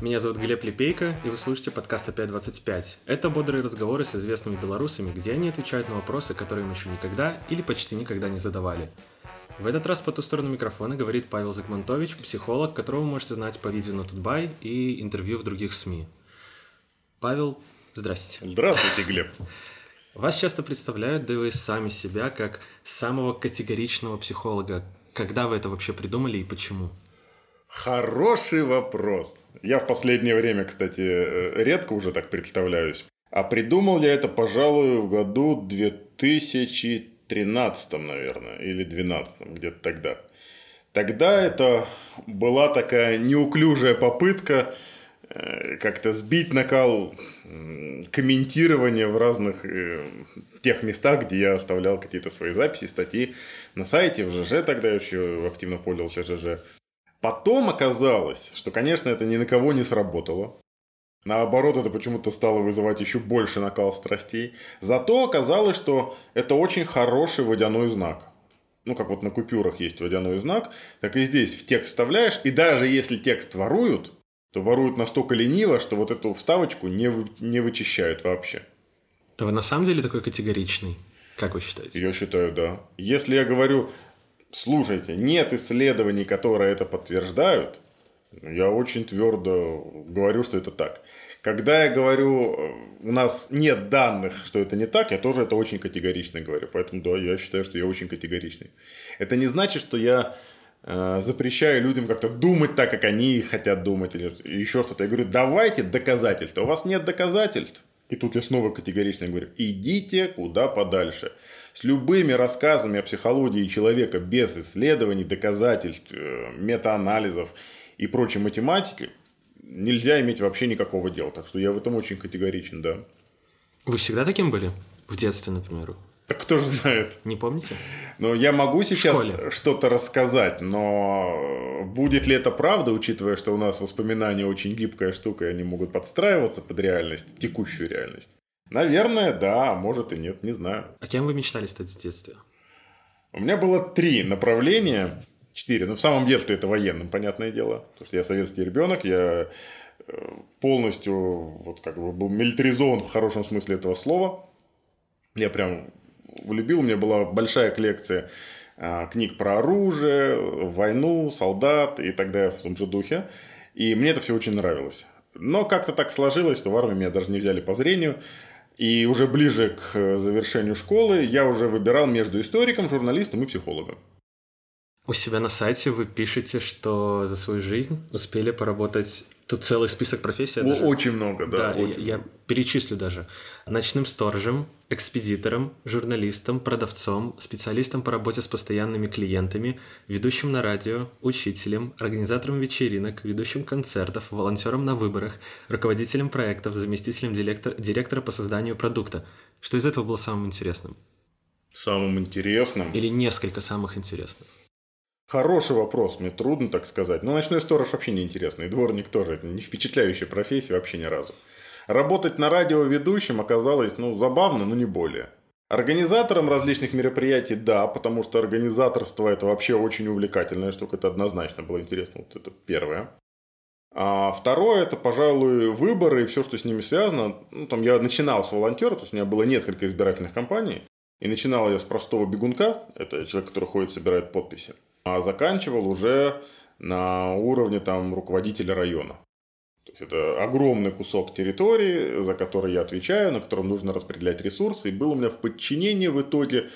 Меня зовут Глеб Лепейко, и вы слушаете подкаст «Опять-25». Это бодрые разговоры с известными белорусами, где они отвечают на вопросы, которые им еще никогда или почти никогда не задавали. В этот раз по ту сторону микрофона говорит Павел Закмантович, психолог, которого вы можете знать по видео на Тутбай и интервью в других СМИ. Павел, здрасте. Здравствуйте, Глеб. Вас часто представляют, да и вы сами себя, как самого категоричного психолога. Когда вы это вообще придумали и почему? Хороший вопрос. Я в последнее время, кстати, э, редко уже так представляюсь. А придумал я это, пожалуй, в году 2013, наверное, или 2012, где-то тогда. Тогда это была такая неуклюжая попытка э, как-то сбить накал комментирования в разных э, тех местах, где я оставлял какие-то свои записи, статьи на сайте, в ЖЖ тогда еще активно пользовался ЖЖ. Потом оказалось, что, конечно, это ни на кого не сработало. Наоборот, это почему-то стало вызывать еще больше накал страстей. Зато оказалось, что это очень хороший водяной знак. Ну, как вот на купюрах есть водяной знак, так и здесь в текст вставляешь, и даже если текст воруют, то воруют настолько лениво, что вот эту вставочку не, вы, не вычищают вообще. То вы на самом деле такой категоричный? Как вы считаете? Я считаю, да. Если я говорю, слушайте, нет исследований, которые это подтверждают, я очень твердо говорю, что это так. Когда я говорю, у нас нет данных, что это не так, я тоже это очень категорично говорю. Поэтому да, я считаю, что я очень категоричный. Это не значит, что я э, запрещаю людям как-то думать так, как они хотят думать, или еще что-то. Я говорю, давайте доказательства. У вас нет доказательств. И тут я снова категорично говорю, идите куда подальше. С любыми рассказами о психологии человека без исследований, доказательств, э, метаанализов и прочей математики нельзя иметь вообще никакого дела. Так что я в этом очень категоричен, да. Вы всегда таким были? В детстве, например? Так кто же знает? Не помните? Ну, я могу сейчас что-то рассказать, но будет ли это правда, учитывая, что у нас воспоминания очень гибкая штука, и они могут подстраиваться под реальность, текущую реальность? Наверное, да, а может и нет, не знаю. А кем вы мечтали стать в детстве? У меня было три направления, четыре. Ну, в самом детстве это военным, понятное дело. Потому что я советский ребенок, я э, полностью вот как бы был милитаризован в хорошем смысле этого слова. Я прям влюбил, у меня была большая коллекция а, книг про оружие, войну, солдат и так далее в том же духе. И мне это все очень нравилось. Но как-то так сложилось, что в армии меня даже не взяли по зрению. И уже ближе к завершению школы я уже выбирал между историком, журналистом и психологом. У себя на сайте вы пишете, что за свою жизнь успели поработать Тут целый список профессий. Даже... Очень много, да. Да, очень я, много. я перечислю даже. Ночным сторожем, экспедитором, журналистом, продавцом, специалистом по работе с постоянными клиентами, ведущим на радио, учителем, организатором вечеринок, ведущим концертов, волонтером на выборах, руководителем проектов, заместителем директор, директора по созданию продукта. Что из этого было самым интересным? Самым интересным? Или несколько самых интересных? Хороший вопрос, мне трудно так сказать. Но ночной сторож вообще не интересный, дворник тоже. Это не впечатляющая профессия вообще ни разу. Работать на радиоведущем оказалось, ну, забавно, но не более. Организатором различных мероприятий, да, потому что организаторство это вообще очень увлекательная штука, это однозначно было интересно, вот это первое. А второе, это, пожалуй, выборы и все, что с ними связано. Ну, там я начинал с волонтера, то есть у меня было несколько избирательных кампаний. И начинал я с простого бегунка, это человек, который ходит, собирает подписи а заканчивал уже на уровне там руководителя района. То есть это огромный кусок территории, за который я отвечаю, на котором нужно распределять ресурсы. И был у меня в подчинении в итоге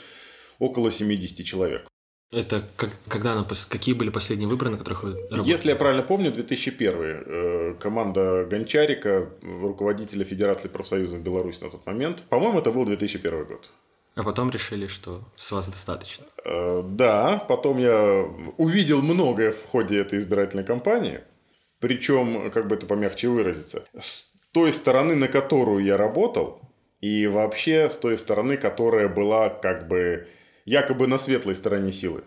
около 70 человек. Это как, когда на, какие были последние выборы, на которых вы работали? Если я правильно помню, 2001. Э, команда Гончарика, руководителя Федерации профсоюзов Беларуси на тот момент. По-моему, это был 2001 год. А потом решили, что с вас достаточно. Э, да, потом я увидел многое в ходе этой избирательной кампании. Причем, как бы это помягче выразиться, с той стороны, на которую я работал, и вообще с той стороны, которая была как бы якобы на светлой стороне силы.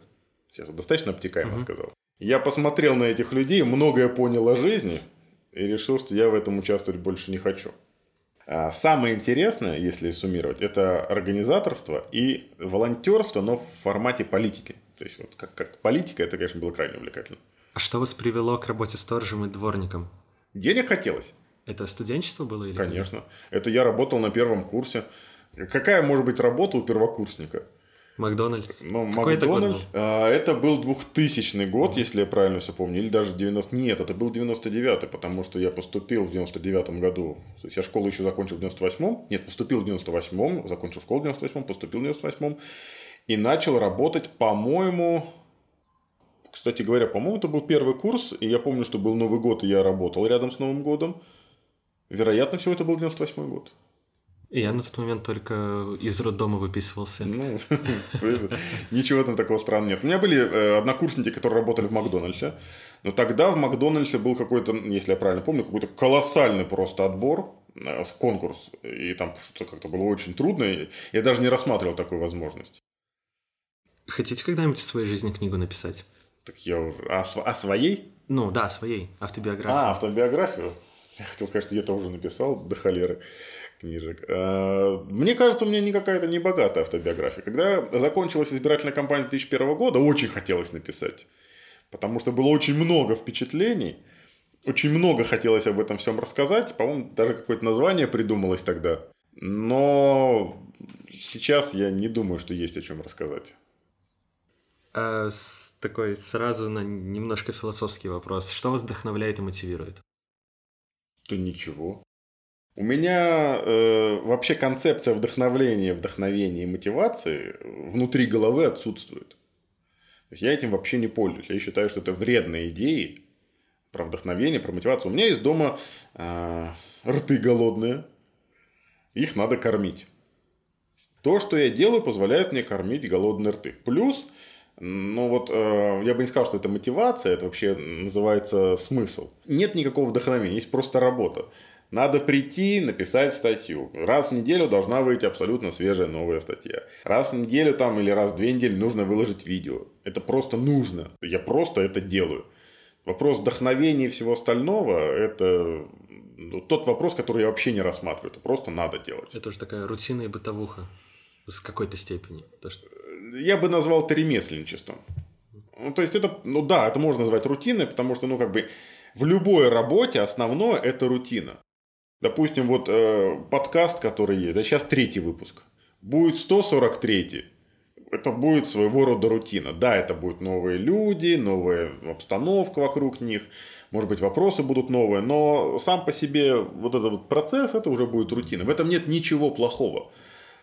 Сейчас достаточно обтекаемо угу. сказал. Я посмотрел на этих людей, многое понял о жизни и решил, что я в этом участвовать больше не хочу. А самое интересное, если суммировать, это организаторство и волонтерство, но в формате политики. То есть, вот как, как политика, это, конечно, было крайне увлекательно. А что вас привело к работе сторожем и дворником? Денег хотелось. Это студенчество было или? Конечно. Это я работал на первом курсе. Какая может быть работа у первокурсника? Макдональдс. Ну, Какой это Макдональдс. был? а, это был 2000 год, если я правильно все помню, или даже 90... Нет, это был 99 потому что я поступил в 99 году. То есть я школу еще закончил в 98-м. Нет, поступил в 98-м, закончил школу в 98-м, поступил в 98-м. И начал работать, по-моему... Кстати говоря, по-моему, это был первый курс, и я помню, что был Новый год, и я работал рядом с Новым годом. Вероятно, всего это был 98 год. Я на тот момент только из роддома выписывался. Ну, ничего там такого странного нет. У меня были э, однокурсники, которые работали в Макдональдсе. Но тогда в Макдональдсе был какой-то, если я правильно помню, какой-то колоссальный просто отбор, э, конкурс. И там что-то как-то было очень трудно. Я даже не рассматривал такую возможность. Хотите когда-нибудь в своей жизни книгу написать? Так я уже... А, св- а своей? Ну, да, своей, автобиографию. А, автобиографию? Я хотел сказать, что я тоже написал до холеры книжек. А, Мне кажется, у меня не какая-то не богатая автобиография. Когда закончилась избирательная кампания 2001 года, очень хотелось написать. Потому что было очень много впечатлений. Очень много хотелось об этом всем рассказать. По-моему, даже какое-то название придумалось тогда. Но сейчас я не думаю, что есть о чем рассказать. А, с- такой сразу на немножко философский вопрос. Что вас вдохновляет и мотивирует? То ничего. У меня э, вообще концепция вдохновления, вдохновения и мотивации внутри головы отсутствует. То есть я этим вообще не пользуюсь. Я считаю, что это вредные идеи про вдохновение, про мотивацию. У меня есть дома э, рты голодные. Их надо кормить. То, что я делаю, позволяет мне кормить голодные рты. Плюс, ну вот, э, я бы не сказал, что это мотивация, это вообще называется смысл. Нет никакого вдохновения, есть просто работа. Надо прийти, написать статью. Раз в неделю должна выйти абсолютно свежая новая статья. Раз в неделю там или раз в две недели нужно выложить видео. Это просто нужно. Я просто это делаю. Вопрос вдохновения и всего остального – это ну, тот вопрос, который я вообще не рассматриваю. Это просто надо делать. Это уже такая рутина и бытовуха. С какой-то степени. То, что... Я бы назвал это ремесленничеством. Ну, то есть, это, ну да, это можно назвать рутиной, потому что, ну, как бы, в любой работе основное – это рутина. Допустим, вот э, подкаст, который есть, да, сейчас третий выпуск. Будет 143 это будет своего рода рутина. Да, это будут новые люди, новая обстановка вокруг них, может быть, вопросы будут новые, но сам по себе вот этот вот процесс, это уже будет рутина. В этом нет ничего плохого.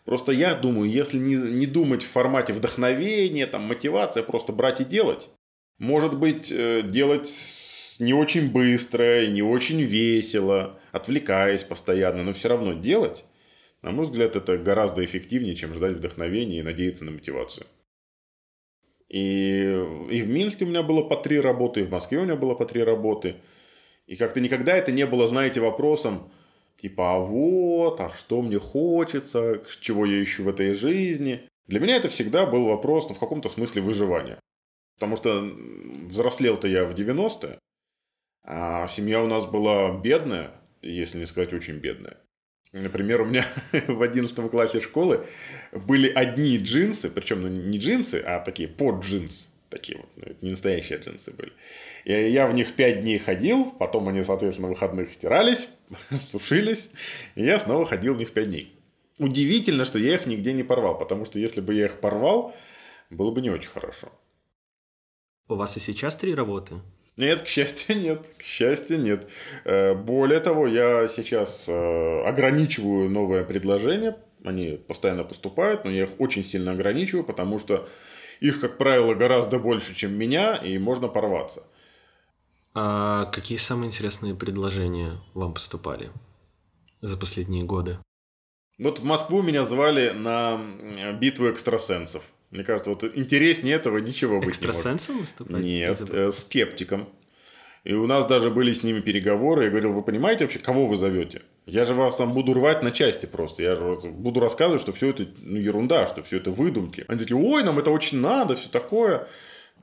Просто я думаю, если не, не думать в формате вдохновения, там, мотивация, просто брать и делать, может быть, э, делать не очень быстро, не очень весело, отвлекаясь постоянно, но все равно делать, на мой взгляд, это гораздо эффективнее, чем ждать вдохновения и надеяться на мотивацию. И, и в Минске у меня было по три работы, и в Москве у меня было по три работы. И как-то никогда это не было, знаете, вопросом, типа, а вот, а что мне хочется, чего я ищу в этой жизни. Для меня это всегда был вопрос, ну, в каком-то смысле выживания. Потому что взрослел-то я в 90-е, а семья у нас была бедная, если не сказать очень бедная. Например, у меня в 11 классе школы были одни джинсы, причем ну, не джинсы, а такие под джинс. Такие вот, ну, это не настоящие джинсы были. И я в них 5 дней ходил, потом они, соответственно, выходных стирались, сушились, и я снова ходил в них 5 дней. Удивительно, что я их нигде не порвал, потому что если бы я их порвал, было бы не очень хорошо. У вас и сейчас три работы? Нет, к счастью, нет. К счастью, нет. Э, Более того, я сейчас э, ограничиваю новые предложения. Они постоянно поступают, но я их очень сильно ограничиваю, потому что их, как правило, гораздо больше, чем меня, и можно порваться. А какие самые интересные предложения вам поступали за последние годы? Вот в Москву меня звали на м, битву экстрасенсов. Мне кажется, вот интереснее этого ничего быть не может. Экстрасенсом выступать? Нет, э, скептиком. И у нас даже были с ними переговоры. Я говорил, вы понимаете вообще, кого вы зовете? Я же вас там буду рвать на части просто. Я же буду рассказывать, что все это ну, ерунда, что все это выдумки. Они такие, ой, нам это очень надо, все такое.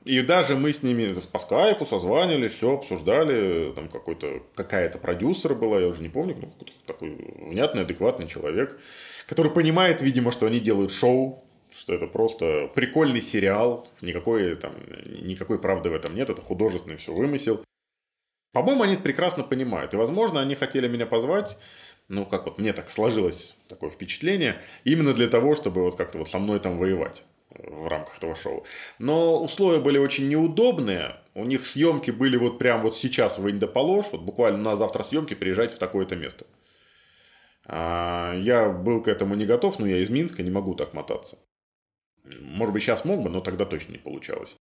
И даже мы с ними по скайпу созванивались, все обсуждали, там какой-то, какая-то продюсер была, я уже не помню, ну, какой-то такой внятный, адекватный человек, который понимает, видимо, что они делают шоу, что это просто прикольный сериал, никакой, там, никакой правды в этом нет, это художественный все вымысел. По-моему, они это прекрасно понимают. И, возможно, они хотели меня позвать, ну, как вот мне так сложилось такое впечатление, именно для того, чтобы вот как-то вот со мной там воевать в рамках этого шоу. Но условия были очень неудобные. У них съемки были вот прям вот сейчас в Индополож, вот буквально на завтра съемки приезжать в такое-то место. А, я был к этому не готов, но я из Минска, не могу так мотаться. Может быть, сейчас мог бы, но тогда точно не получалось.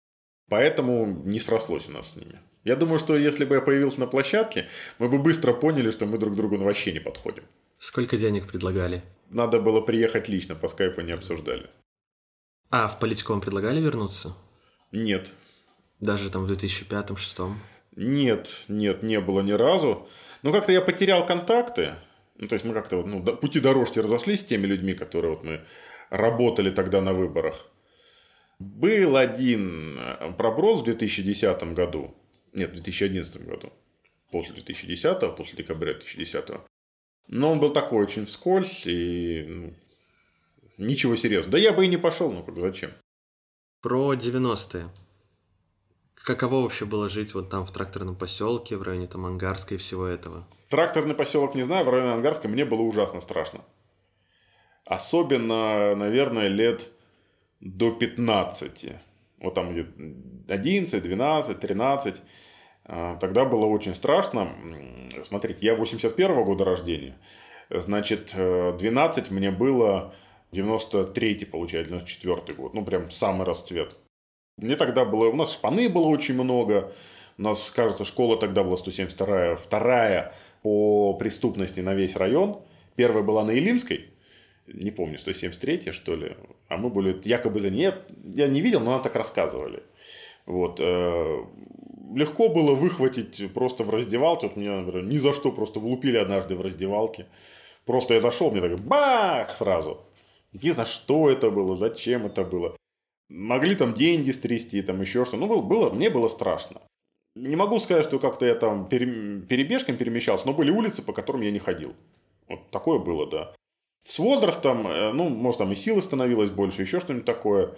Поэтому не срослось у нас с ними. Я думаю, что если бы я появился на площадке, мы бы быстро поняли, что мы друг другу вообще не подходим. Сколько денег предлагали? Надо было приехать лично, по скайпу не обсуждали. А в политику вам предлагали вернуться? Нет. Даже там в 2005-2006? Нет, нет, не было ни разу. Ну, как-то я потерял контакты. Ну, то есть мы как-то ну, пути дорожки разошлись с теми людьми, которые вот мы работали тогда на выборах. Был один э, проброс в 2010 году. Нет, в 2011 году. После 2010, после декабря 2010. Но он был такой очень вскользь и ну, ничего серьезного. Да я бы и не пошел, ну как зачем? Про 90-е. Каково вообще было жить вот там в тракторном поселке, в районе там Ангарской и всего этого? Тракторный поселок не знаю, в районе Ангарской мне было ужасно страшно. Особенно, наверное, лет до 15. Вот там где 11, 12, 13. Тогда было очень страшно. Смотрите, я 81 года рождения. Значит, 12 мне было 93 получается, 94 год. Ну, прям самый расцвет. Мне тогда было... У нас шпаны было очень много. У нас, кажется, школа тогда была 172-я. Вторая по преступности на весь район. Первая была на Илимской. Не помню, 173 что ли. А мы были якобы за ней. Я не видел, но нам так рассказывали. Вот. Э, легко было выхватить просто в раздевалке. Вот меня, например, ни за что просто влупили однажды в раздевалке. Просто я зашел, мне так бах сразу. Не знаю, что это было, зачем это было. Могли там деньги стрясти, там еще что. Ну, было, мне было страшно. Не могу сказать, что как-то я там перебежком перемещался, но были улицы, по которым я не ходил. Вот такое было, да. С возрастом, э, ну, может, там и силы становилось больше, еще что-нибудь такое.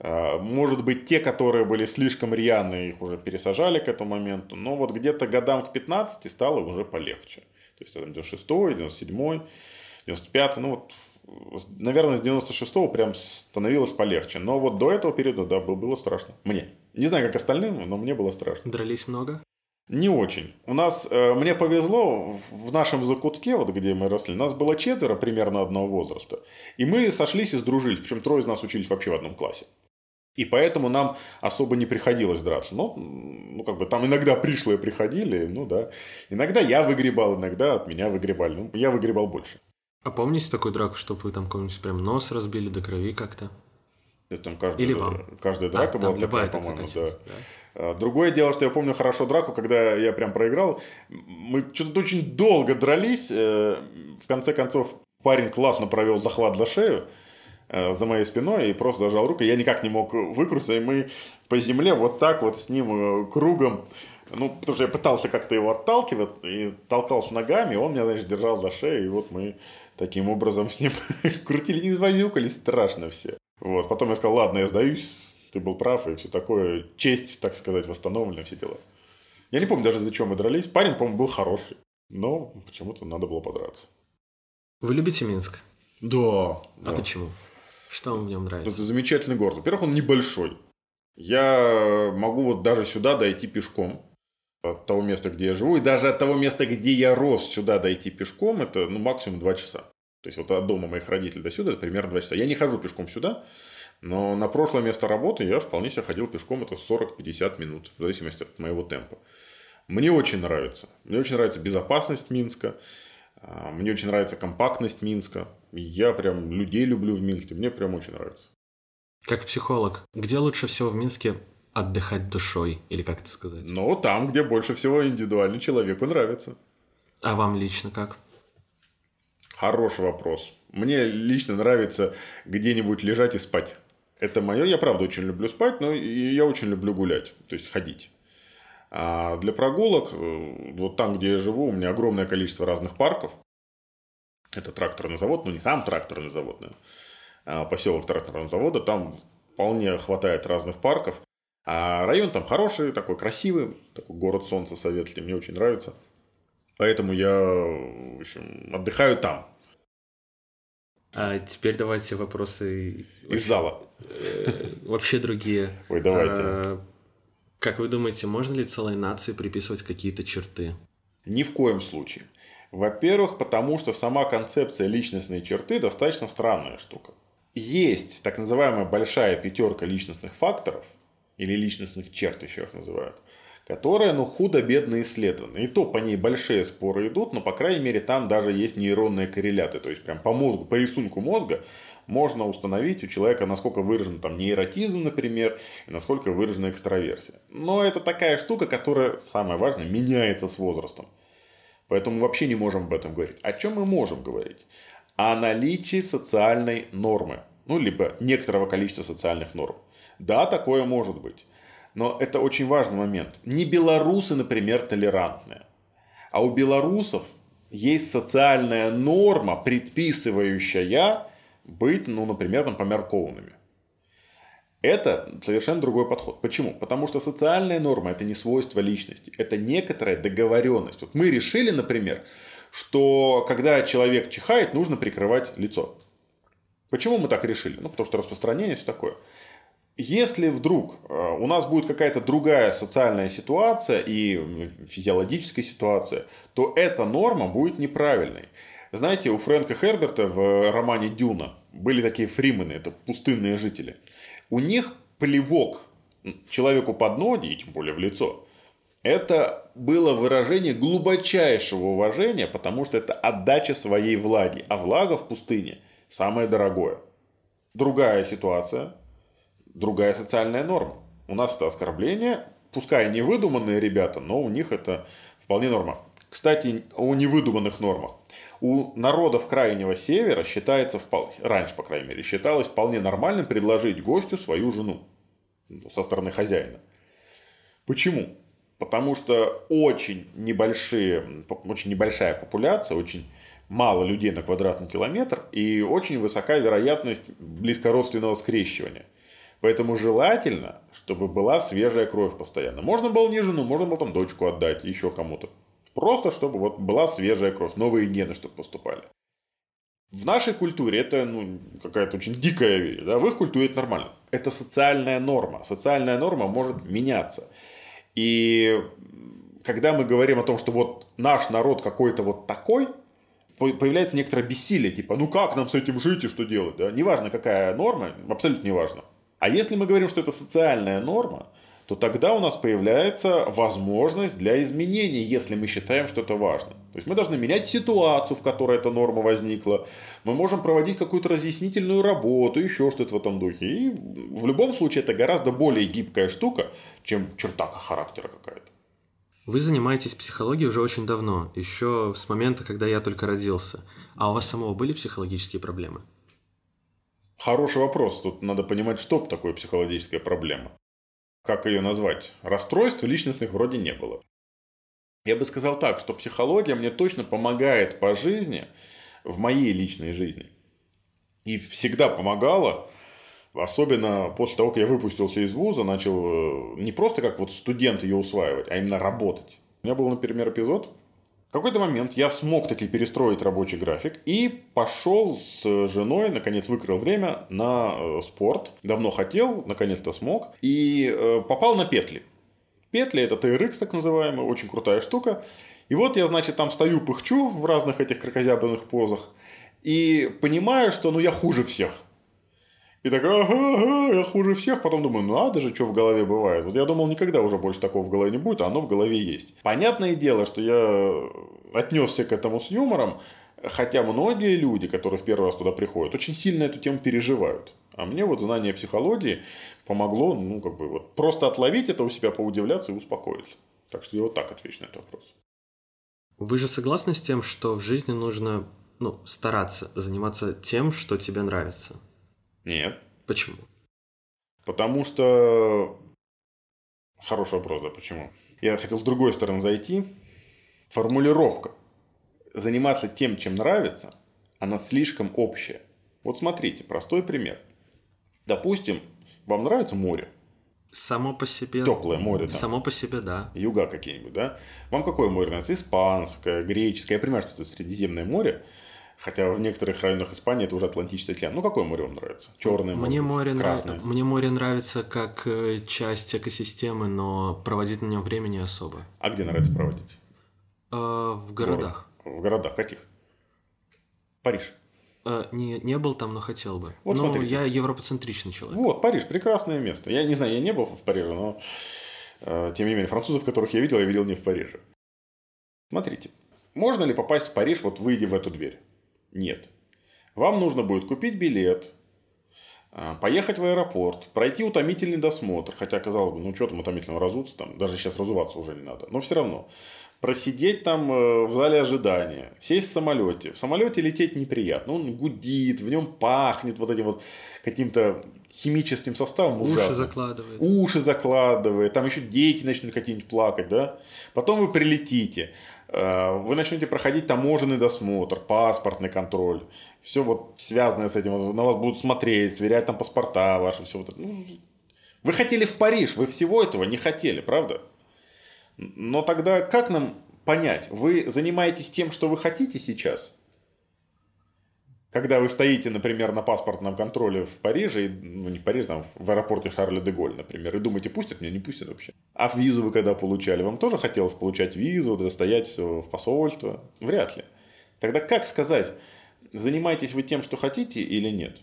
Э, может быть, те, которые были слишком рьяные, их уже пересажали к этому моменту. Но вот где-то годам к 15 стало уже полегче. То есть, 96 97 95 ну вот наверное, с 96-го прям становилось полегче. Но вот до этого периода, да, было страшно. Мне. Не знаю, как остальным, но мне было страшно. Дрались много? Не очень. У нас, э, мне повезло, в нашем закутке, вот где мы росли, нас было четверо примерно одного возраста. И мы сошлись и сдружились. Причем трое из нас учились вообще в одном классе. И поэтому нам особо не приходилось драться. Ну, ну, как бы там иногда пришлые приходили, ну да. Иногда я выгребал, иногда от меня выгребали. Ну, я выгребал больше. А помните такую драку, что вы там кому-нибудь прям нос разбили до крови как-то? Там каждая, Или вам? каждая драка а, была такая, по-моему, да. да. Другое дело, что я помню хорошо драку, когда я прям проиграл. Мы что-то очень долго дрались. Э, в конце концов, парень классно провел захват за шею э, за моей спиной и просто зажал руку. Я никак не мог выкрутиться, и мы по земле вот так вот с ним э, кругом ну, потому что я пытался как-то его отталкивать и толкался ногами, он меня, значит, держал за шею, и вот мы таким образом с ним крутили, не извозюкались страшно все. Вот, потом я сказал, ладно, я сдаюсь, ты был прав, и все такое, честь, так сказать, восстановлена, все дела. Я не помню даже, за чем мы дрались. Парень, по-моему, был хороший, но почему-то надо было подраться. Вы любите Минск? Да. А да. почему? Что вам в нем нравится? Это замечательный город. Во-первых, он небольшой. Я могу вот даже сюда дойти пешком от того места, где я живу, и даже от того места, где я рос, сюда дойти пешком, это ну, максимум 2 часа. То есть, вот от дома моих родителей до сюда это примерно 2 часа. Я не хожу пешком сюда, но на прошлое место работы я вполне себе ходил пешком, это 40-50 минут, в зависимости от моего темпа. Мне очень нравится. Мне очень нравится безопасность Минска. А, мне очень нравится компактность Минска. Я прям людей люблю в Минске. Мне прям очень нравится. Как психолог, где лучше всего в Минске отдыхать душой, или как это сказать? Ну, там, где больше всего индивидуально человеку нравится. А вам лично как? Хороший вопрос. Мне лично нравится где-нибудь лежать и спать. Это мое. Я правда очень люблю спать, но я очень люблю гулять, то есть ходить. А для прогулок, э, вот там, где я живу, у меня огромное количество разных парков. Это тракторный завод, ну не сам тракторный завод, да, а поселок тракторного завода. Там вполне хватает разных парков. А район там хороший, такой красивый, такой город солнца советский, мне очень нравится. Поэтому я, в общем, отдыхаю там. А теперь давайте вопросы из зала. Э, вообще другие. Ой, давайте. А, как вы думаете, можно ли целой нации приписывать какие-то черты? Ни в коем случае. Во-первых, потому что сама концепция личностной черты достаточно странная штука. Есть так называемая большая пятерка личностных факторов, или личностных черт еще их называют, которая, ну, худо-бедно исследована. И то по ней большие споры идут, но, по крайней мере, там даже есть нейронные корреляты. То есть, прям по мозгу, по рисунку мозга можно установить у человека, насколько выражен там нейротизм, например, и насколько выражена экстраверсия. Но это такая штука, которая, самое важное, меняется с возрастом. Поэтому вообще не можем об этом говорить. О чем мы можем говорить? О наличии социальной нормы. Ну, либо некоторого количества социальных норм. Да, такое может быть. Но это очень важный момент. Не белорусы, например, толерантные. А у белорусов есть социальная норма, предписывающая быть, ну, например, там, померкованными. Это совершенно другой подход. Почему? Потому что социальная норма – это не свойство личности, это некоторая договоренность. Вот мы решили, например, что когда человек чихает, нужно прикрывать лицо. Почему мы так решили? Ну, потому что распространение все такое. Если вдруг э, у нас будет какая-то другая социальная ситуация и физиологическая ситуация, то эта норма будет неправильной. Знаете, у Фрэнка Херберта в романе «Дюна» были такие фримены, это пустынные жители. У них плевок человеку под ноги, и тем более в лицо, это было выражение глубочайшего уважения, потому что это отдача своей влаги. А влага в пустыне самое дорогое. Другая ситуация – другая социальная норма. У нас это оскорбление, пускай не выдуманные ребята, но у них это вполне норма. Кстати, о невыдуманных нормах. У народов Крайнего Севера считается, раньше, по крайней мере, считалось вполне нормальным предложить гостю свою жену со стороны хозяина. Почему? Потому что очень небольшие, очень небольшая популяция, очень мало людей на квадратный километр и очень высокая вероятность близкородственного скрещивания – Поэтому желательно, чтобы была свежая кровь постоянно. Можно было не жену, можно было там дочку отдать, еще кому-то. Просто, чтобы вот была свежая кровь, новые гены, чтобы поступали. В нашей культуре это ну, какая-то очень дикая вещь, да? в их культуре это нормально. Это социальная норма. Социальная норма может меняться. И когда мы говорим о том, что вот наш народ какой-то вот такой, появляется некоторое бессилие, типа, ну как нам с этим жить и что делать? Да? Неважно, какая норма, абсолютно неважно. А если мы говорим, что это социальная норма, то тогда у нас появляется возможность для изменений, если мы считаем, что это важно. То есть мы должны менять ситуацию, в которой эта норма возникла. Мы можем проводить какую-то разъяснительную работу, еще что-то в этом духе. И в любом случае это гораздо более гибкая штука, чем черта характера какая-то. Вы занимаетесь психологией уже очень давно, еще с момента, когда я только родился. А у вас самого были психологические проблемы? Хороший вопрос. Тут надо понимать, что такое психологическая проблема. Как ее назвать? Расстройств личностных вроде не было. Я бы сказал так, что психология мне точно помогает по жизни, в моей личной жизни. И всегда помогала, особенно после того, как я выпустился из вуза, начал э, не просто как вот студент ее усваивать, а именно работать. У меня был, например, эпизод, в какой-то момент я смог таки перестроить рабочий график и пошел с женой, наконец выкрыл время на э, спорт. Давно хотел, наконец-то смог. И э, попал на петли. Петли это TRX так называемый, очень крутая штука. И вот я, значит, там стою, пыхчу в разных этих крокозябрных позах. И понимаю, что ну я хуже всех. И так, ага, ага, я хуже всех. Потом думаю, ну надо же, что в голове бывает. Вот я думал, никогда уже больше такого в голове не будет, а оно в голове есть. Понятное дело, что я отнесся к этому с юмором, хотя многие люди, которые в первый раз туда приходят, очень сильно эту тему переживают. А мне вот знание психологии помогло, ну, как бы, вот просто отловить это у себя, поудивляться и успокоиться. Так что я вот так отвечу на этот вопрос. Вы же согласны с тем, что в жизни нужно ну, стараться заниматься тем, что тебе нравится? Нет. Почему? Потому что... Хороший вопрос, да, почему? Я хотел с другой стороны зайти. Формулировка. Заниматься тем, чем нравится, она слишком общая. Вот смотрите, простой пример. Допустим, вам нравится море. Само по себе... Теплое море, да. Само по себе, да. Юга какие-нибудь, да? Вам какое море нравится? Испанское, греческое. Я понимаю, что это Средиземное море. Хотя в некоторых районах Испании это уже Атлантический океан. Ну, какое море вам нравится? Черное море? Мне море, красное? нрав... Мне море нравится как э, часть экосистемы, но проводить на нем время не особо. А где нравится проводить? Э, в городах. В городах каких? Париж. Э, не, не был там, но хотел бы. Вот но смотрите. я европоцентричный человек. Вот, Париж, прекрасное место. Я не знаю, я не был в Париже, но э, тем не менее, французов, которых я видел, я видел не в Париже. Смотрите, можно ли попасть в Париж, вот выйдя в эту дверь? Нет. Вам нужно будет купить билет, э, поехать в аэропорт, пройти утомительный досмотр, хотя, казалось бы, ну что там утомительного разуться, там, даже сейчас разуваться уже не надо, но все равно. Просидеть там э, в зале ожидания, сесть в самолете. В самолете лететь неприятно. Он гудит, в нем пахнет вот этим вот каким-то химическим составом Уши ужасным. закладывает. Уши закладывает, там еще дети начнут какие-нибудь плакать, да? Потом вы прилетите, вы начнете проходить таможенный досмотр, паспортный контроль, все вот связанное с этим, на вас будут смотреть, сверять там паспорта ваши, все вот это. Ну, Вы хотели в Париж, вы всего этого не хотели, правда? Но тогда как нам понять, вы занимаетесь тем, что вы хотите сейчас? Когда вы стоите, например, на паспортном контроле в Париже, ну не в Париже, там в аэропорте Шарля де Голь, например, и думаете, пустят меня, не пустят вообще. А визу вы когда получали, вам тоже хотелось получать визу, достоять все в посольство? Вряд ли. Тогда как сказать, занимаетесь вы тем, что хотите или нет?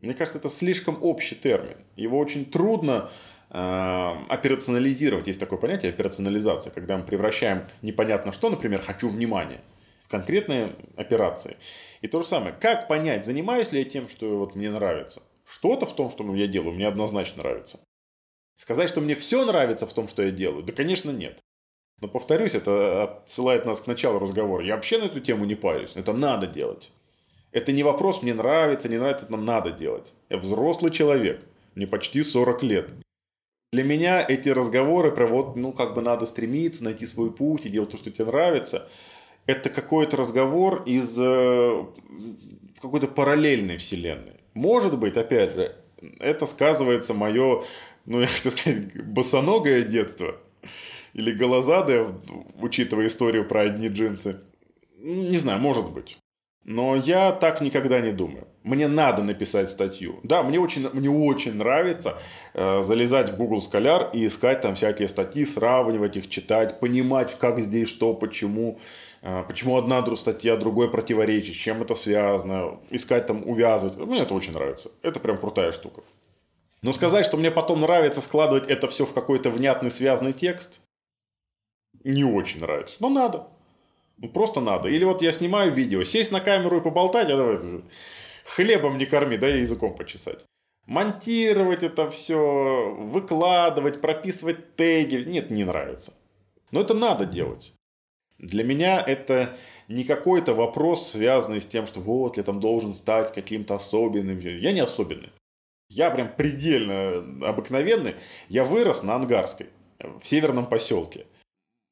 Мне кажется, это слишком общий термин. Его очень трудно э, операционализировать. Есть такое понятие операционализация, когда мы превращаем непонятно что, например, хочу внимания, в конкретные операции. И то же самое. Как понять, занимаюсь ли я тем, что вот мне нравится? Что-то в том, что я делаю, мне однозначно нравится. Сказать, что мне все нравится в том, что я делаю, да, конечно, нет. Но повторюсь, это отсылает нас к началу разговора. Я вообще на эту тему не парюсь. Это надо делать. Это не вопрос, мне нравится, не нравится, это нам надо делать. Я взрослый человек, мне почти 40 лет. Для меня эти разговоры про вот, ну, как бы надо стремиться, найти свой путь и делать то, что тебе нравится, это какой-то разговор из э, какой-то параллельной вселенной. Может быть, опять же, это сказывается мое, ну, я хотел сказать, босоногое детство или голозадое, учитывая историю про одни джинсы. Не знаю, может быть. Но я так никогда не думаю. Мне надо написать статью. Да, мне очень, мне очень нравится э, залезать в Google Scholar и искать там всякие статьи, сравнивать их, читать, понимать, как здесь что, почему, почему одна статья другой противоречит, с чем это связано, искать там, увязывать. Мне это очень нравится. Это прям крутая штука. Но сказать, что мне потом нравится складывать это все в какой-то внятный связанный текст, не очень нравится. Но надо. Ну, просто надо. Или вот я снимаю видео, сесть на камеру и поболтать, а давай хлебом не корми, да языком почесать. Монтировать это все, выкладывать, прописывать теги. Нет, не нравится. Но это надо делать. Для меня это не какой-то вопрос, связанный с тем, что вот я там должен стать каким-то особенным. Я не особенный. Я прям предельно обыкновенный. Я вырос на Ангарской, в северном поселке.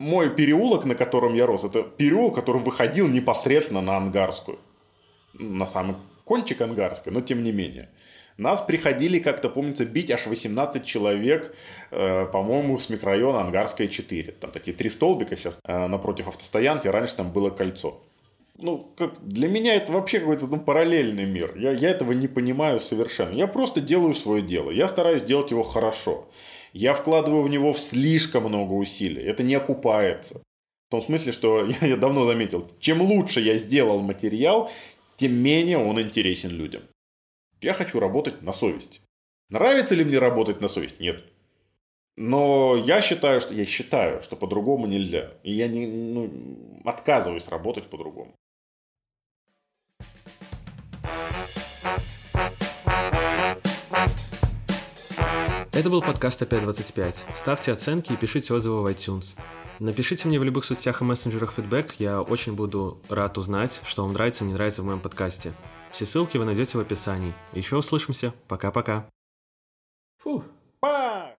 Мой переулок, на котором я рос, это переулок, который выходил непосредственно на Ангарскую. На самый кончик Ангарской, но тем не менее. Нас приходили, как-то помнится, бить аж 18 человек, э, по-моему, с микрорайона Ангарская 4. Там такие три столбика сейчас э, напротив автостоянки, раньше там было кольцо. Ну, как, для меня это вообще какой-то ну, параллельный мир. Я, я этого не понимаю совершенно. Я просто делаю свое дело. Я стараюсь делать его хорошо. Я вкладываю в него слишком много усилий. Это не окупается. В том смысле, что я, я давно заметил, чем лучше я сделал материал, тем менее он интересен людям. Я хочу работать на совесть. Нравится ли мне работать на совесть? Нет. Но я считаю, что я считаю, что по-другому нельзя. И я не ну, отказываюсь работать по-другому. Это был подкаст «Опять-25». Ставьте оценки и пишите отзывы в iTunes. Напишите мне в любых соцсетях и мессенджерах фидбэк, я очень буду рад узнать, что вам нравится не нравится в моем подкасте. Все ссылки вы найдете в описании. Еще услышимся. Пока-пока. Фух. Па!